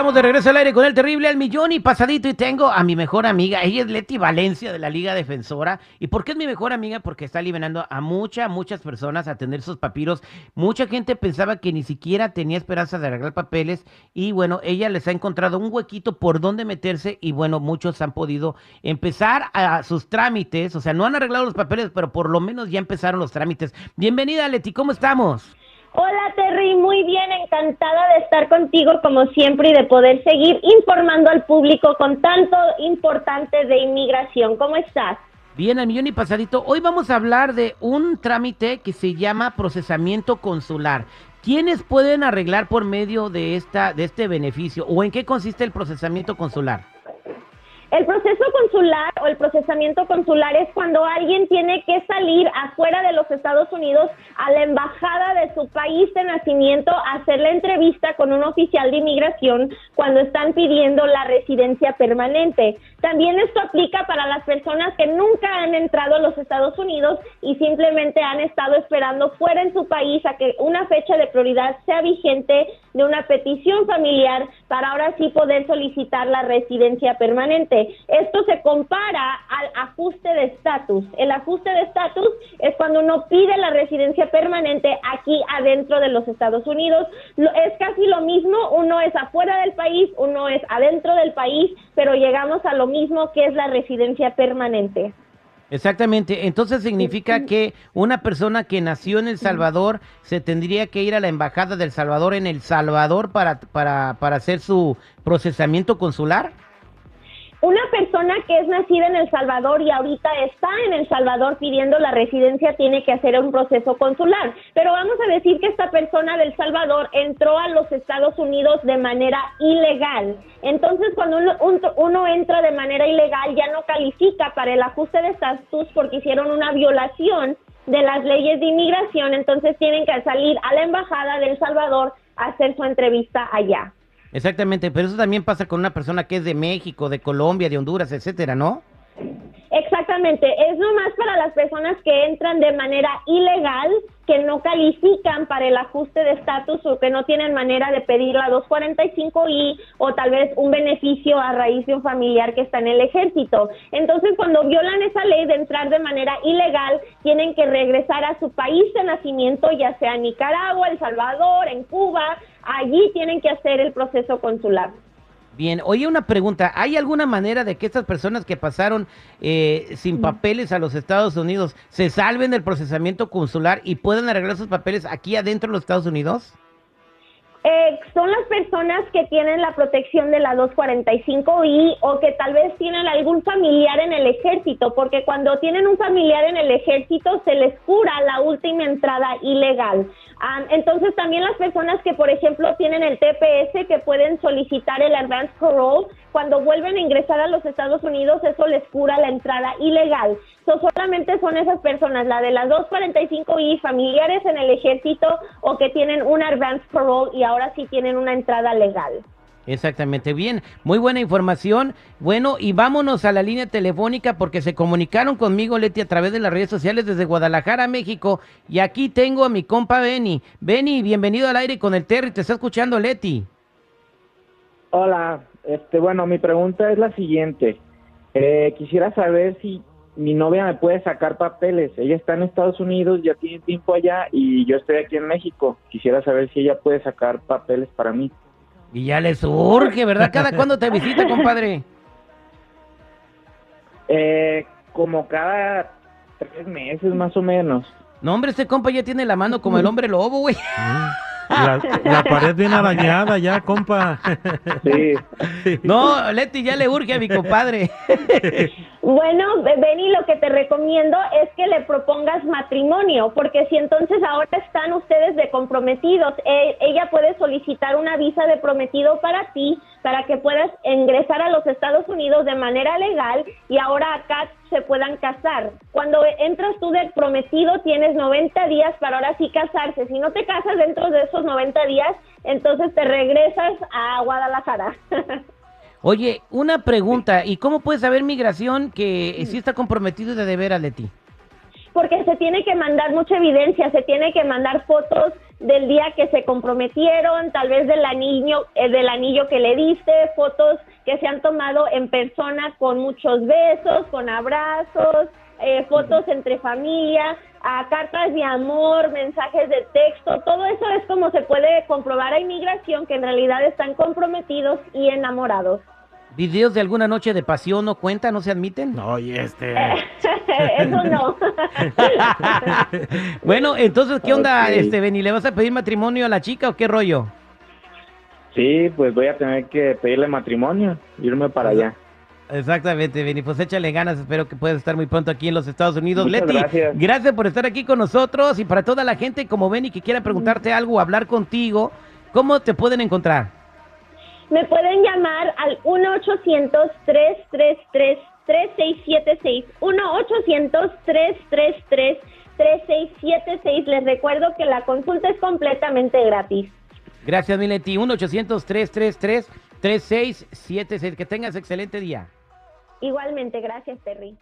Estamos de regreso al aire con el terrible al millón y pasadito y tengo a mi mejor amiga. Ella es Leti Valencia de la Liga Defensora. ¿Y por qué es mi mejor amiga? Porque está liberando a muchas, muchas personas a tener sus papiros. Mucha gente pensaba que ni siquiera tenía esperanza de arreglar papeles y bueno, ella les ha encontrado un huequito por donde meterse y bueno, muchos han podido empezar a sus trámites. O sea, no han arreglado los papeles, pero por lo menos ya empezaron los trámites. Bienvenida Leti, ¿cómo estamos? Hola Terry, muy bien, encantada de estar contigo como siempre y de poder seguir informando al público con tanto importante de inmigración. ¿Cómo estás? Bien, al millón y pasadito. Hoy vamos a hablar de un trámite que se llama procesamiento consular. ¿Quiénes pueden arreglar por medio de esta de este beneficio o en qué consiste el procesamiento consular? El proceso consular o el procesamiento consular es cuando alguien tiene que salir afuera de los Estados Unidos a la embajada de su país de nacimiento a hacer la entrevista con un oficial de inmigración cuando están pidiendo la residencia permanente. También esto aplica para las personas que nunca han entrado a los Estados Unidos y simplemente han estado esperando fuera en su país a que una fecha de prioridad sea vigente de una petición familiar para ahora sí poder solicitar la residencia permanente. Esto se compara al ajuste de estatus. El ajuste de estatus es cuando uno pide la residencia permanente aquí adentro de los Estados Unidos. Es casi lo mismo, uno es afuera del país, uno es adentro del país, pero llegamos a lo mismo que es la residencia permanente. Exactamente, entonces significa que una persona que nació en El Salvador se tendría que ir a la embajada del Salvador en El Salvador para, para, para hacer su procesamiento consular. Una persona que es nacida en El Salvador y ahorita está en El Salvador pidiendo la residencia tiene que hacer un proceso consular. Pero vamos a decir que esta persona del Salvador entró a los Estados Unidos de manera ilegal. Entonces, cuando uno, entra de manera ilegal ya no califica para el ajuste de estatus porque hicieron una violación de las leyes de inmigración. Entonces tienen que salir a la embajada de El Salvador a hacer su entrevista allá. Exactamente, pero eso también pasa con una persona que es de México, de Colombia, de Honduras, etcétera, ¿no? Exactamente, es nomás para las personas que entran de manera ilegal, que no califican para el ajuste de estatus o que no tienen manera de pedir la 245I o tal vez un beneficio a raíz de un familiar que está en el ejército. Entonces, cuando violan esa ley de entrar de manera ilegal, tienen que regresar a su país de nacimiento, ya sea Nicaragua, El Salvador, en Cuba, allí tienen que hacer el proceso consular. Bien, oye una pregunta, ¿hay alguna manera de que estas personas que pasaron eh, sin papeles a los Estados Unidos se salven del procesamiento consular y puedan arreglar sus papeles aquí adentro de los Estados Unidos? Eh, son las personas que tienen la protección de la 245I o que tal vez tienen algún familiar en el ejército, porque cuando tienen un familiar en el ejército se les cura la última entrada ilegal. entonces también las personas que, por ejemplo, tienen el TPS que pueden solicitar el advance parole, cuando vuelven a ingresar a los Estados Unidos, eso les cura la entrada ilegal. Solamente son esas personas, la de las 245I, familiares en el ejército o que tienen un advance parole y ahora sí tienen una entrada legal. Exactamente, bien, muy buena información. Bueno, y vámonos a la línea telefónica porque se comunicaron conmigo, Leti, a través de las redes sociales desde Guadalajara, México. Y aquí tengo a mi compa Benny. Benny, bienvenido al aire con el Terry, te está escuchando Leti. Hola, este, bueno, mi pregunta es la siguiente. Eh, quisiera saber si mi novia me puede sacar papeles. Ella está en Estados Unidos, ya tiene tiempo allá y yo estoy aquí en México. Quisiera saber si ella puede sacar papeles para mí. Y ya le surge, ¿verdad? ¿Cada cuándo te visita, compadre? Eh, como cada tres meses más o menos. No, hombre, este compa ya tiene la mano como el hombre lobo, güey. La, pared bien arañada ya, compa. Sí. No, Leti, ya le urge a mi compadre. Bueno, Benny, lo que te recomiendo es que le propongas matrimonio, porque si entonces ahora están ustedes de comprometidos, e, ella puede solicitar una visa de prometido para ti, para que puedas ingresar a los Estados Unidos de manera legal y ahora acá se puedan casar. Cuando entras tú de prometido tienes 90 días para ahora sí casarse. Si no te casas dentro de esos 90 días, entonces te regresas a Guadalajara. Oye, una pregunta, ¿y cómo puedes saber migración que sí está comprometido de deber a Leti? porque se tiene que mandar mucha evidencia, se tiene que mandar fotos del día que se comprometieron, tal vez del anillo, eh, del anillo que le diste, fotos que se han tomado en persona con muchos besos, con abrazos, eh, fotos entre familia, a cartas de amor, mensajes de texto, todo eso es como se puede comprobar a inmigración que en realidad están comprometidos y enamorados. ¿Videos de alguna noche de pasión no cuentan, no se admiten? No, y este. eso no. bueno, entonces, ¿qué onda, Ok. este, Benny? ¿Le vas a pedir matrimonio a la chica o qué rollo? Sí, pues voy a tener que pedirle matrimonio, irme para allá. Exactamente, Benny. Pues échale ganas. Espero que puedas estar muy pronto aquí en los Estados Unidos. Muchas Leti, gracias. gracias por estar aquí con nosotros. Y para toda la gente como Benny que quiera preguntarte algo o hablar contigo, ¿cómo te pueden encontrar? Me pueden llamar al 1-800-333-3676. 1-800-333-3676. Les recuerdo que la consulta es completamente gratis. Gracias, mi Leti. 1-800-333-3676. Que tengas excelente día. Igualmente, gracias, Terry.